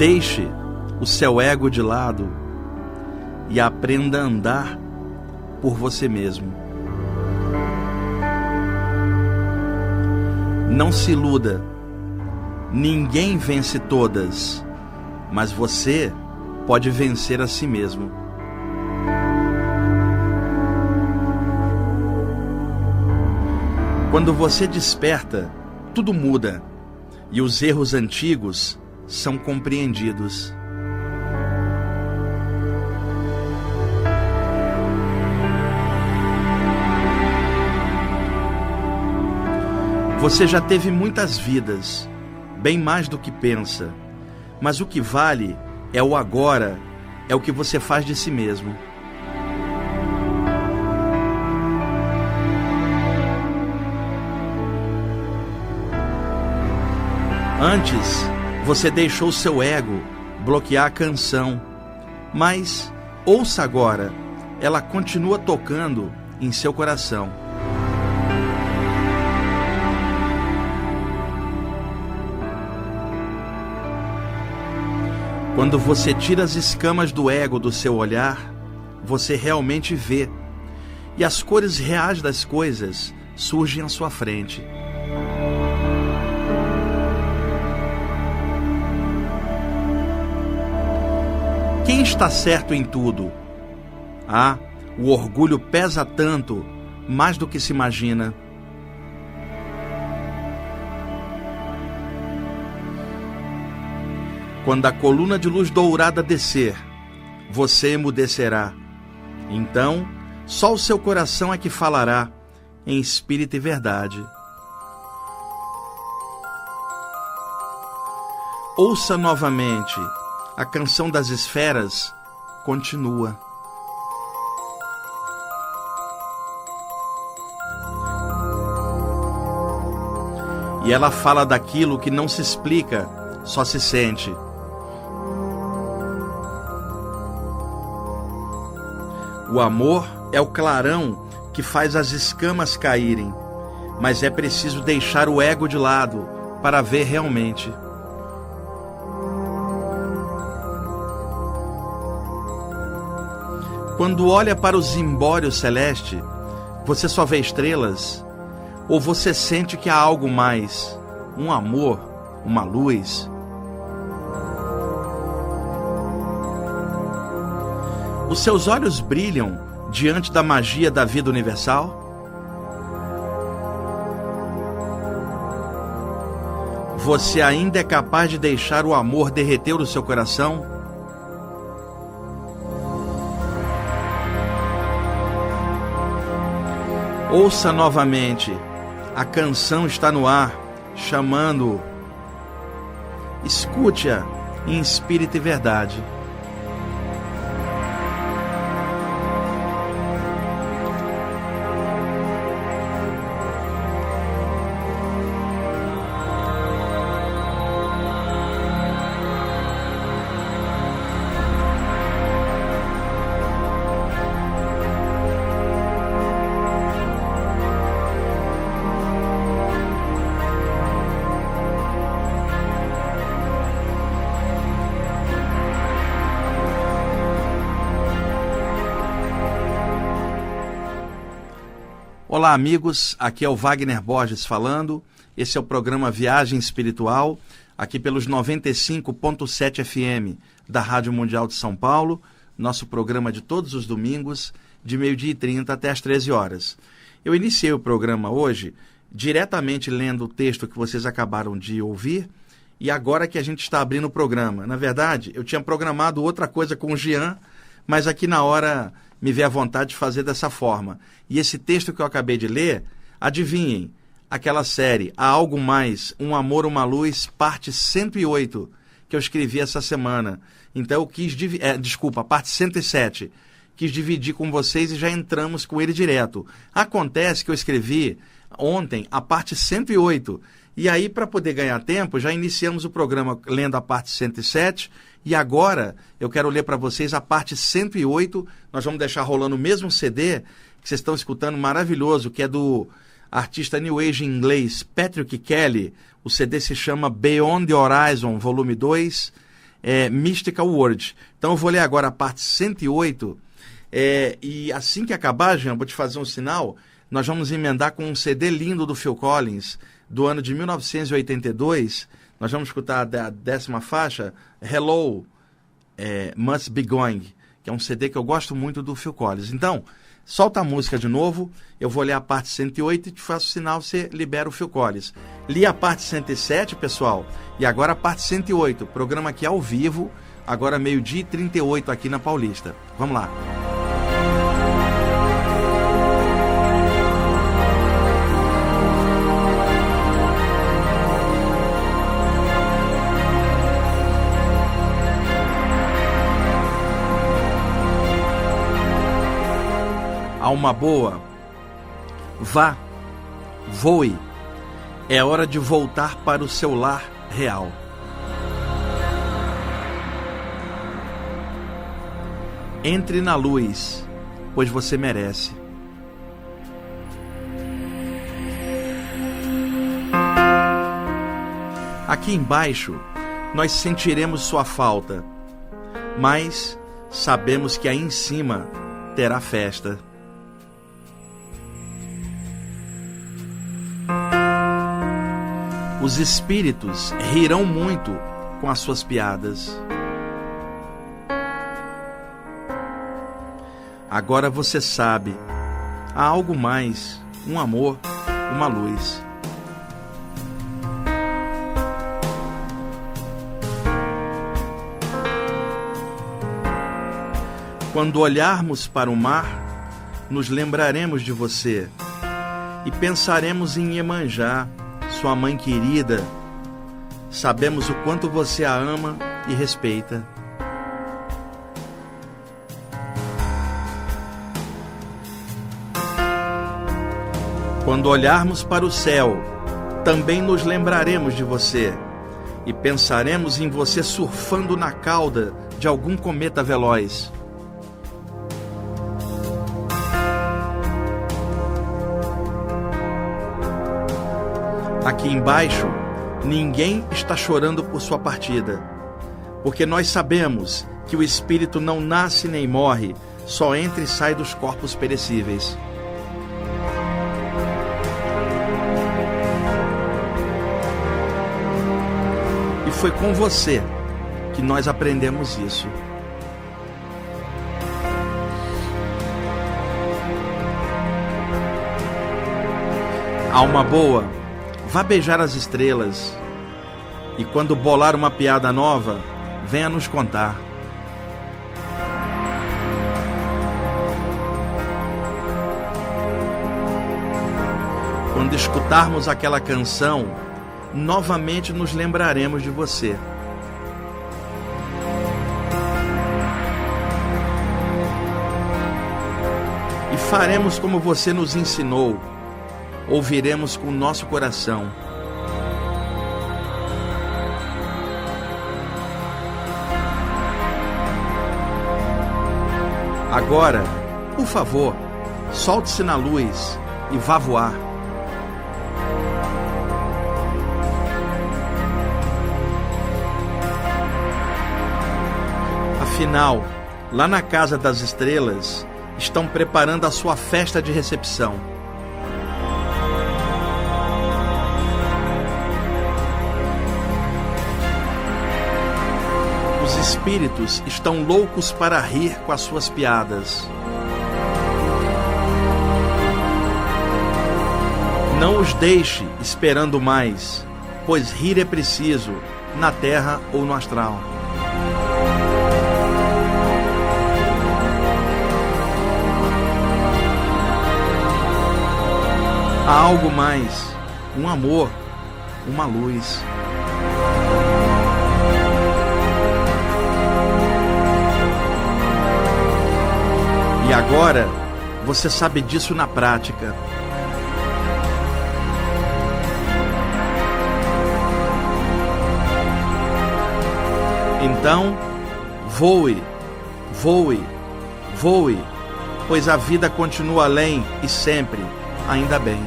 Deixe o seu ego de lado e aprenda a andar por você mesmo. Não se iluda, ninguém vence todas, mas você pode vencer a si mesmo. Quando você desperta, tudo muda e os erros antigos são compreendidos. Você já teve muitas vidas, bem mais do que pensa, mas o que vale é o agora, é o que você faz de si mesmo. Antes, você deixou seu ego bloquear a canção, mas ouça agora, ela continua tocando em seu coração. Quando você tira as escamas do ego do seu olhar, você realmente vê, e as cores reais das coisas surgem à sua frente. Quem está certo em tudo? Ah, o orgulho pesa tanto, mais do que se imagina. Quando a coluna de luz dourada descer, você emudecerá. Então, só o seu coração é que falará, em espírito e verdade. Ouça novamente a canção das esferas continua. E ela fala daquilo que não se explica, só se sente. O amor é o clarão que faz as escamas caírem, mas é preciso deixar o ego de lado para ver realmente. Quando olha para o zimbório celeste, você só vê estrelas? Ou você sente que há algo mais? Um amor? Uma luz? Os seus olhos brilham diante da magia da vida universal? Você ainda é capaz de deixar o amor derreter o seu coração? Ouça novamente. A canção está no ar, chamando-o. Escute-a em espírito e verdade. Olá, amigos. Aqui é o Wagner Borges falando. Esse é o programa Viagem Espiritual, aqui pelos 95.7 FM da Rádio Mundial de São Paulo. Nosso programa de todos os domingos, de meio-dia e 30 até as 13 horas. Eu iniciei o programa hoje diretamente lendo o texto que vocês acabaram de ouvir e agora que a gente está abrindo o programa. Na verdade, eu tinha programado outra coisa com o Jean, mas aqui na hora me vê a vontade de fazer dessa forma. E esse texto que eu acabei de ler, adivinhem, aquela série Há Algo Mais, Um Amor, Uma Luz, parte 108, que eu escrevi essa semana. Então eu quis, é, desculpa, parte 107, quis dividir com vocês e já entramos com ele direto. Acontece que eu escrevi ontem a parte 108, e aí para poder ganhar tempo, já iniciamos o programa lendo a parte 107 e agora eu quero ler para vocês a parte 108. Nós vamos deixar rolando o mesmo CD que vocês estão escutando, maravilhoso, que é do artista New Age inglês Patrick Kelly. O CD se chama Beyond the Horizon, volume 2. é Mystical World. Então eu vou ler agora a parte 108. É, e assim que acabar, Jean, vou te fazer um sinal. Nós vamos emendar com um CD lindo do Phil Collins, do ano de 1982. Nós vamos escutar a décima faixa, Hello, é, Must Be Going, que é um CD que eu gosto muito do Phil Collins. Então, solta a música de novo, eu vou ler a parte 108 e te faço sinal, você libera o Phil Collins. Li a parte 107, pessoal, e agora a parte 108, programa aqui ao vivo, agora meio-dia e 38 aqui na Paulista. Vamos lá. Alma boa, vá, voe. É hora de voltar para o seu lar real. Entre na luz, pois você merece. Aqui embaixo, nós sentiremos sua falta, mas sabemos que aí em cima terá festa. Os espíritos rirão muito com as suas piadas. Agora você sabe, há algo mais, um amor, uma luz. Quando olharmos para o mar, nos lembraremos de você e pensaremos em Iemanjá sua mãe querida, sabemos o quanto você a ama e respeita. Quando olharmos para o céu, também nos lembraremos de você e pensaremos em você surfando na cauda de algum cometa veloz. Aqui embaixo, ninguém está chorando por sua partida, porque nós sabemos que o espírito não nasce nem morre, só entra e sai dos corpos perecíveis. E foi com você que nós aprendemos isso. Alma boa Vá beijar as estrelas. E quando bolar uma piada nova, venha nos contar. Quando escutarmos aquela canção, novamente nos lembraremos de você. E faremos como você nos ensinou ouviremos com nosso coração. Agora, por favor, solte-se na luz e vá voar. Afinal, lá na Casa das Estrelas, estão preparando a sua festa de recepção. Espíritos estão loucos para rir com as suas piadas. Não os deixe esperando mais, pois rir é preciso, na terra ou no astral. Há algo mais, um amor, uma luz. E agora você sabe disso na prática. Então, voe, voe, voe, pois a vida continua além e sempre, ainda bem.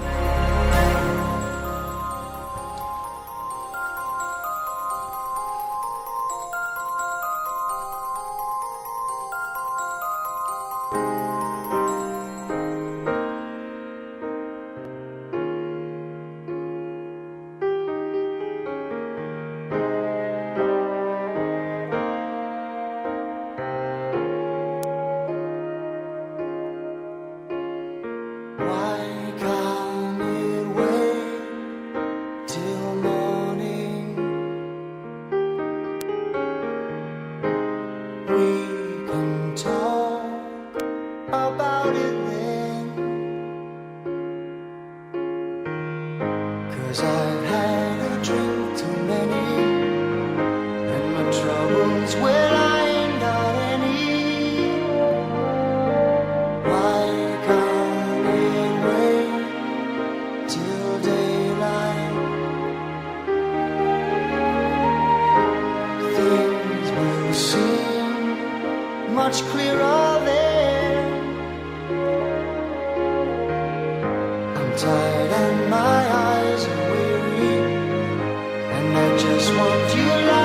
tired and my eyes are weary, and I just want you. Like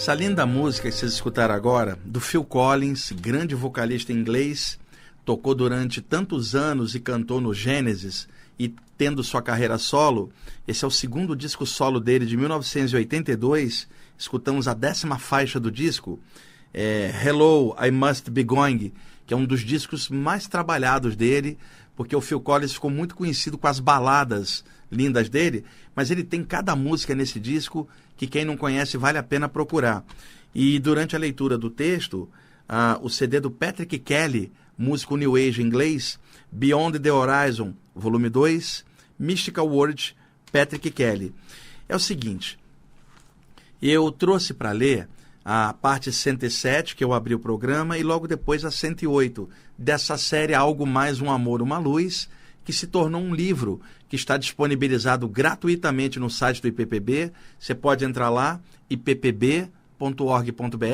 Essa linda música que vocês escutaram agora, do Phil Collins, grande vocalista inglês, tocou durante tantos anos e cantou no Gênesis e tendo sua carreira solo. Esse é o segundo disco solo dele de 1982. Escutamos a décima faixa do disco, é Hello, I Must Be Going, que é um dos discos mais trabalhados dele, porque o Phil Collins ficou muito conhecido com as baladas lindas dele, mas ele tem cada música nesse disco que quem não conhece vale a pena procurar. E durante a leitura do texto, uh, o CD do Patrick Kelly, músico New Age inglês, Beyond the Horizon, volume 2, Mystical World, Patrick Kelly. É o seguinte, eu trouxe para ler a parte 107, que eu abri o programa, e logo depois a 108, dessa série Algo Mais Um Amor, Uma Luz, que se tornou um livro que está disponibilizado gratuitamente no site do IPPB. Você pode entrar lá, ippb.org.br,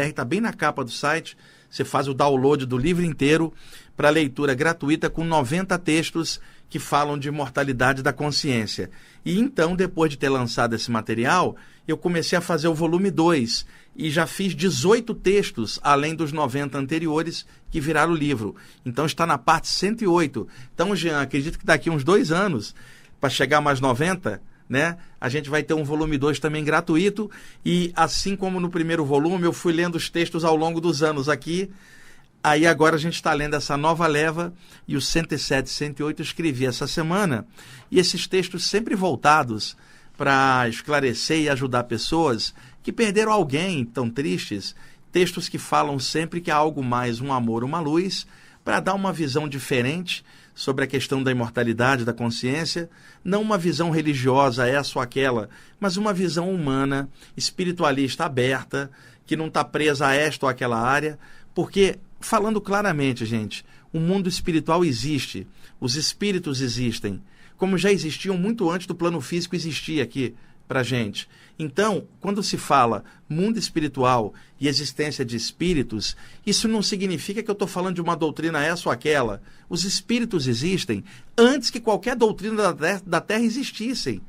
está bem na capa do site. Você faz o download do livro inteiro para leitura gratuita com 90 textos que falam de mortalidade da consciência. E então, depois de ter lançado esse material, eu comecei a fazer o volume 2 e já fiz 18 textos, além dos 90 anteriores, que viraram o livro. Então está na parte 108. Então, Jean, acredito que daqui uns dois anos, para chegar mais 90, né? A gente vai ter um volume 2 também gratuito. E assim como no primeiro volume, eu fui lendo os textos ao longo dos anos aqui. Aí agora a gente está lendo essa nova leva e o 107 108 eu escrevi essa semana. E esses textos sempre voltados para esclarecer e ajudar pessoas que perderam alguém tão tristes, textos que falam sempre que há algo mais, um amor, uma luz, para dar uma visão diferente sobre a questão da imortalidade da consciência, não uma visão religiosa, essa ou aquela, mas uma visão humana, espiritualista aberta, que não está presa a esta ou aquela área, porque, falando claramente, gente, o mundo espiritual existe, os espíritos existem, como já existiam muito antes do plano físico existir aqui para gente. Então, quando se fala mundo espiritual e existência de espíritos, isso não significa que eu estou falando de uma doutrina essa ou aquela. Os espíritos existem antes que qualquer doutrina da Terra existissem.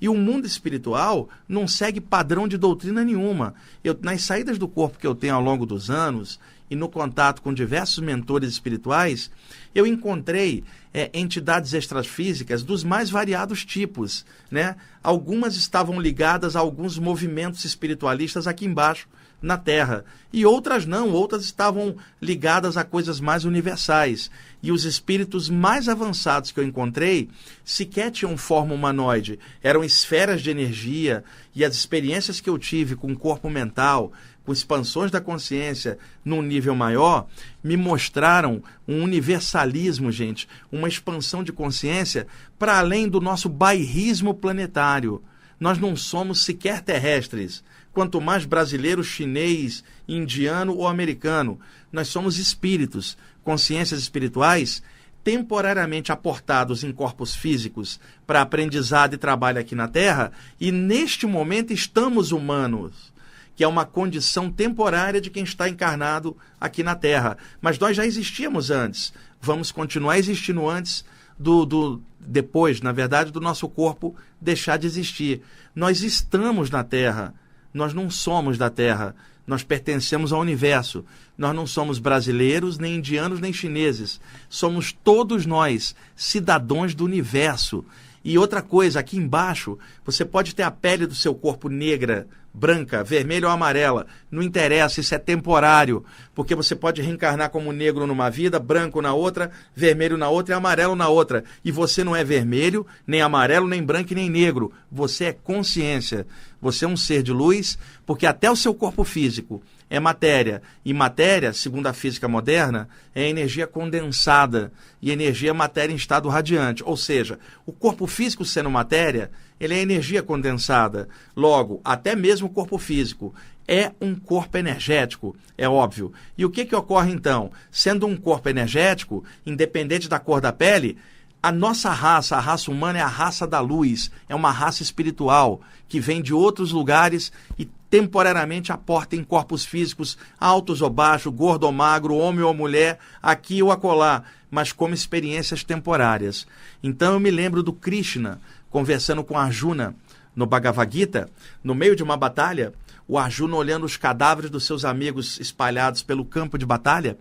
E o mundo espiritual não segue padrão de doutrina nenhuma. Eu, nas saídas do corpo que eu tenho ao longo dos anos e no contato com diversos mentores espirituais, eu encontrei é, entidades extrafísicas dos mais variados tipos. Né? Algumas estavam ligadas a alguns movimentos espiritualistas aqui embaixo na Terra. E outras não, outras estavam ligadas a coisas mais universais. E os espíritos mais avançados que eu encontrei sequer tinham forma humanoide, eram esferas de energia. E as experiências que eu tive com o corpo mental, com expansões da consciência num nível maior, me mostraram um universalismo, gente, uma expansão de consciência para além do nosso bairrismo planetário. Nós não somos sequer terrestres quanto mais brasileiro, chinês, indiano ou americano. Nós somos espíritos, consciências espirituais temporariamente aportados em corpos físicos para aprendizado e trabalho aqui na Terra, e neste momento estamos humanos, que é uma condição temporária de quem está encarnado aqui na Terra. Mas nós já existíamos antes, vamos continuar existindo antes do, do depois, na verdade, do nosso corpo deixar de existir. Nós estamos na Terra nós não somos da Terra, nós pertencemos ao universo. Nós não somos brasileiros, nem indianos, nem chineses. Somos todos nós cidadãos do universo. E outra coisa, aqui embaixo, você pode ter a pele do seu corpo negra, branca, vermelha ou amarela. Não interessa, isso é temporário. Porque você pode reencarnar como negro numa vida, branco na outra, vermelho na outra e amarelo na outra. E você não é vermelho, nem amarelo, nem branco nem negro. Você é consciência. Você é um ser de luz, porque até o seu corpo físico é matéria. E matéria, segundo a física moderna, é energia condensada. E energia é matéria em estado radiante. Ou seja, o corpo físico sendo matéria, ele é energia condensada. Logo, até mesmo o corpo físico é um corpo energético, é óbvio. E o que, que ocorre então? Sendo um corpo energético, independente da cor da pele, a nossa raça, a raça humana, é a raça da luz, é uma raça espiritual que vem de outros lugares e temporariamente aporta em corpos físicos altos ou baixos, gordo ou magro, homem ou mulher, aqui ou acolá, mas como experiências temporárias. Então eu me lembro do Krishna conversando com Arjuna no Bhagavad Gita, no meio de uma batalha, o Arjuna olhando os cadáveres dos seus amigos espalhados pelo campo de batalha,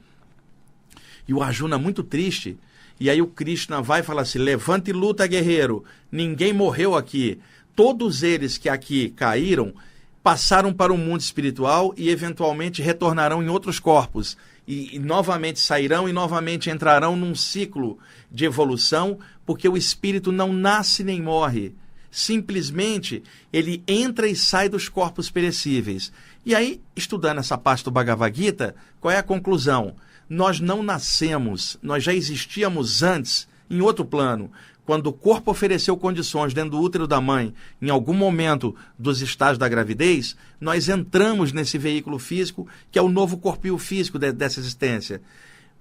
e o Arjuna muito triste, e aí o Krishna vai e fala assim: levante e luta, guerreiro, ninguém morreu aqui. Todos eles que aqui caíram passaram para o mundo espiritual e eventualmente retornarão em outros corpos. E, e, novamente sairão e novamente entrarão num ciclo de evolução, porque o espírito não nasce nem morre. Simplesmente ele entra e sai dos corpos perecíveis. E aí, estudando essa parte do Bhagavad Gita, qual é a conclusão? Nós não nascemos, nós já existíamos antes em outro plano quando o corpo ofereceu condições dentro do útero da mãe, em algum momento dos estágios da gravidez, nós entramos nesse veículo físico, que é o novo corpinho físico de, dessa existência.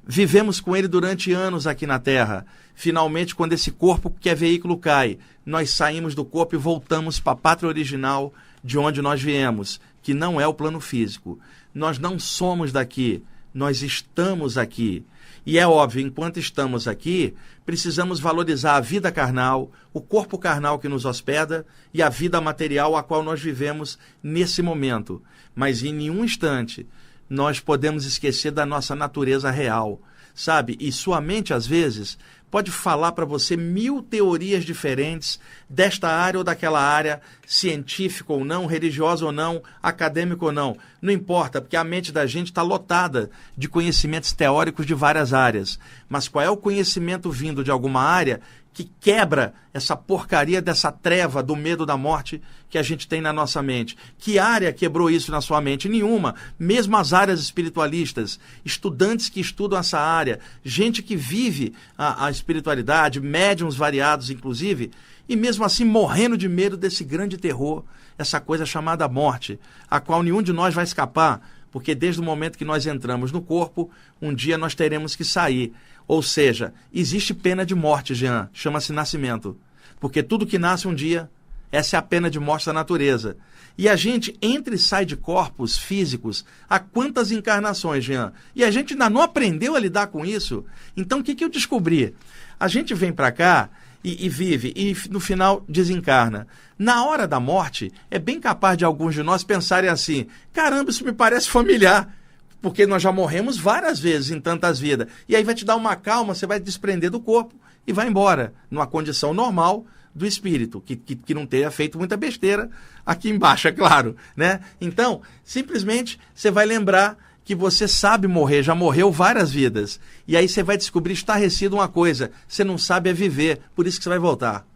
Vivemos com ele durante anos aqui na Terra. Finalmente, quando esse corpo, que é veículo, cai, nós saímos do corpo e voltamos para a pátria original de onde nós viemos, que não é o plano físico. Nós não somos daqui, nós estamos aqui. E é óbvio, enquanto estamos aqui, precisamos valorizar a vida carnal, o corpo carnal que nos hospeda e a vida material a qual nós vivemos nesse momento. Mas em nenhum instante nós podemos esquecer da nossa natureza real, sabe? E sua mente, às vezes, pode falar para você mil teorias diferentes desta área ou daquela área, científica ou não, religiosa ou não, acadêmica ou não. Não importa, porque a mente da gente está lotada de conhecimentos teóricos de várias áreas. Mas qual é o conhecimento vindo de alguma área que quebra essa porcaria dessa treva do medo da morte que a gente tem na nossa mente. Que área quebrou isso na sua mente? Nenhuma. Mesmo as áreas espiritualistas, estudantes que estudam essa área, gente que vive a, a espiritualidade, médiums variados, inclusive, e mesmo assim morrendo de medo desse grande terror, essa coisa chamada morte, a qual nenhum de nós vai escapar, porque desde o momento que nós entramos no corpo, um dia nós teremos que sair. Ou seja, existe pena de morte, Jean, chama-se nascimento. Porque tudo que nasce um dia, essa é a pena de morte da natureza. E a gente entra e sai de corpos físicos há quantas encarnações, Jean? E a gente ainda não aprendeu a lidar com isso. Então o que, que eu descobri? A gente vem para cá e, e, vive e no final desencarna. Na hora da morte, é bem capaz de alguns de nós pensarem assim: caramba, isso me parece familiar porque nós já morremos várias vezes em tantas vidas. E aí vai te dar uma calma, você vai desprender do corpo e vai embora, numa condição normal do espírito, que, que, que, não tenha feito muita besteira aqui embaixo, é claro. Né? Então, simplesmente você vai lembrar que você sabe morrer, já morreu várias vidas. E aí você vai descobrir estarrecido uma coisa: você não sabe é viver, por isso que você vai voltar.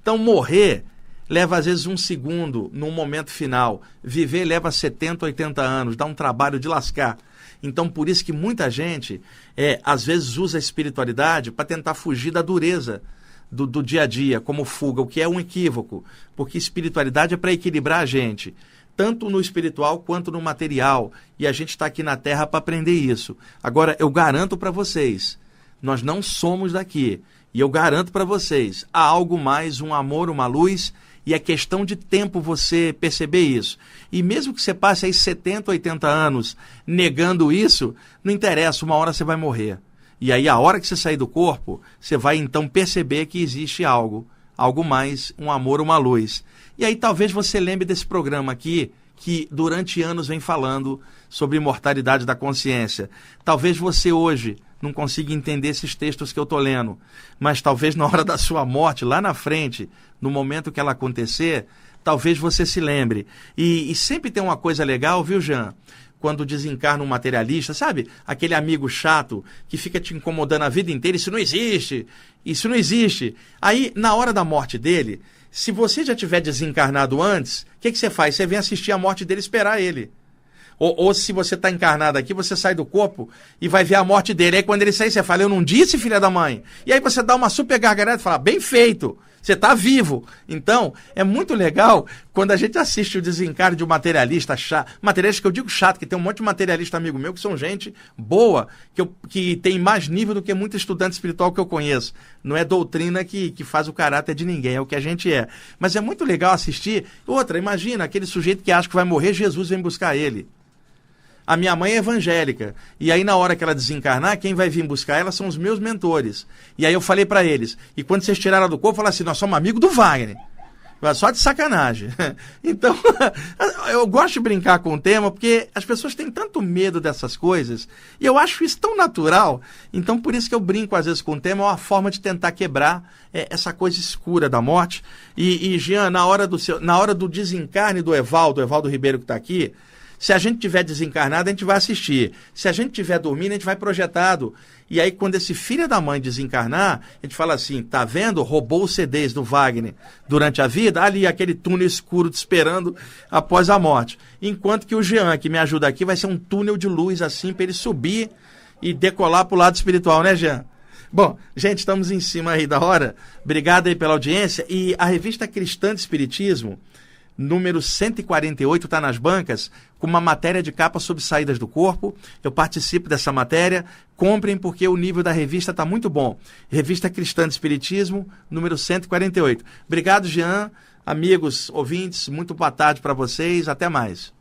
Então, morrer leva às vezes um segundo num momento final. Viver leva 70, 80 anos, dá um trabalho de lascar. Então, por isso que muita gente, é, às vezes, usa a espiritualidade para tentar fugir da dureza do, do dia a dia, como fuga, o que é um equívoco. Porque espiritualidade é para equilibrar a gente tanto no espiritual quanto no material. E a gente está aqui na Terra para aprender isso. Agora, eu garanto para vocês, nós não somos daqui. E eu garanto para vocês, há algo mais, um amor, uma luz e é questão de tempo você perceber isso. E mesmo que você passe aí 70, 80 anos negando isso, não interessa, uma hora você vai morrer. E aí, a hora que você sair do corpo, você vai então perceber que existe algo, algo mais, um amor, uma luz. E aí talvez você lembre desse programa aqui, que durante anos vem falando sobre imortalidade da consciência. Talvez você hoje não consiga entender esses textos que eu estou lendo, mas talvez na hora da sua morte, lá na frente, no momento que ela acontecer, talvez você se lembre. E, e sempre tem uma coisa legal, viu, Jean? Quando desencarna um materialista, sabe? Aquele amigo chato que fica te incomodando a vida inteira, isso não existe, isso não existe. Aí, na hora da morte dele, se você já tiver desencarnado antes, o que, que você faz? Você vem assistir a morte dele esperar ele. Ou, ou se você está encarnado aqui, você sai do corpo e vai ver a morte dele. Aí quando ele sair, você fala, eu não disse, filha da mãe. E aí você dá uma super gargalhada e fala, bem feito. Você está vivo. Então, é muito legal quando a gente assiste o desencarne de um materialista chato. Materialista que eu digo chato, que tem um monte de materialista amigo meu que são gente boa, que, eu, que tem mais nível do que muito estudante espiritual que eu conheço. Não é doutrina que, que faz o caráter de ninguém, é o que a gente é. Mas é muito legal assistir. Outra, imagina aquele sujeito que acha que vai morrer, Jesus vem buscar ele. A minha mãe é evangélica. E aí, na hora que ela desencarnar, quem vai vir buscar ela são os meus mentores. E aí eu falei para eles. E quando vocês tiraram do corpo, eu falei assim: nós somos amigos do Wagner. Só de sacanagem. Então, eu gosto de brincar com o tema porque as pessoas têm tanto medo dessas coisas e eu acho isso tão natural. Então, por isso que eu brinco às vezes com o tema, é uma forma de tentar quebrar é, essa coisa escura da morte. E, e Jean, na hora do, seu, na hora do desencarne do Evaldo, o Evaldo Ribeiro que está aqui, se a gente tiver desencarnado, a gente vai assistir. Se a gente tiver dormindo, a gente vai projetado. E aí, quando esse filho da mãe desencarnar, a gente fala assim: tá vendo? Roubou os CDs do Wagner durante a vida, ali aquele túnel escuro te esperando após a morte. Enquanto que o Jean, que me ajuda aqui, vai ser um túnel de luz assim para ele subir e decolar para o lado espiritual, né, Jean? Bom, gente, estamos em cima aí da hora. Obrigado aí pela audiência. E a revista Cristã de Espiritismo número 148, está nas bancas, com uma matéria de capa sobre saídas do corpo. Eu participo dessa matéria. Comprem porque o nível da revista está muito bom. Revista Cristã de Espiritismo, número 148. Obrigado, Jean. Amigos, ouvintes, muito boa tarde para vocês. Até mais.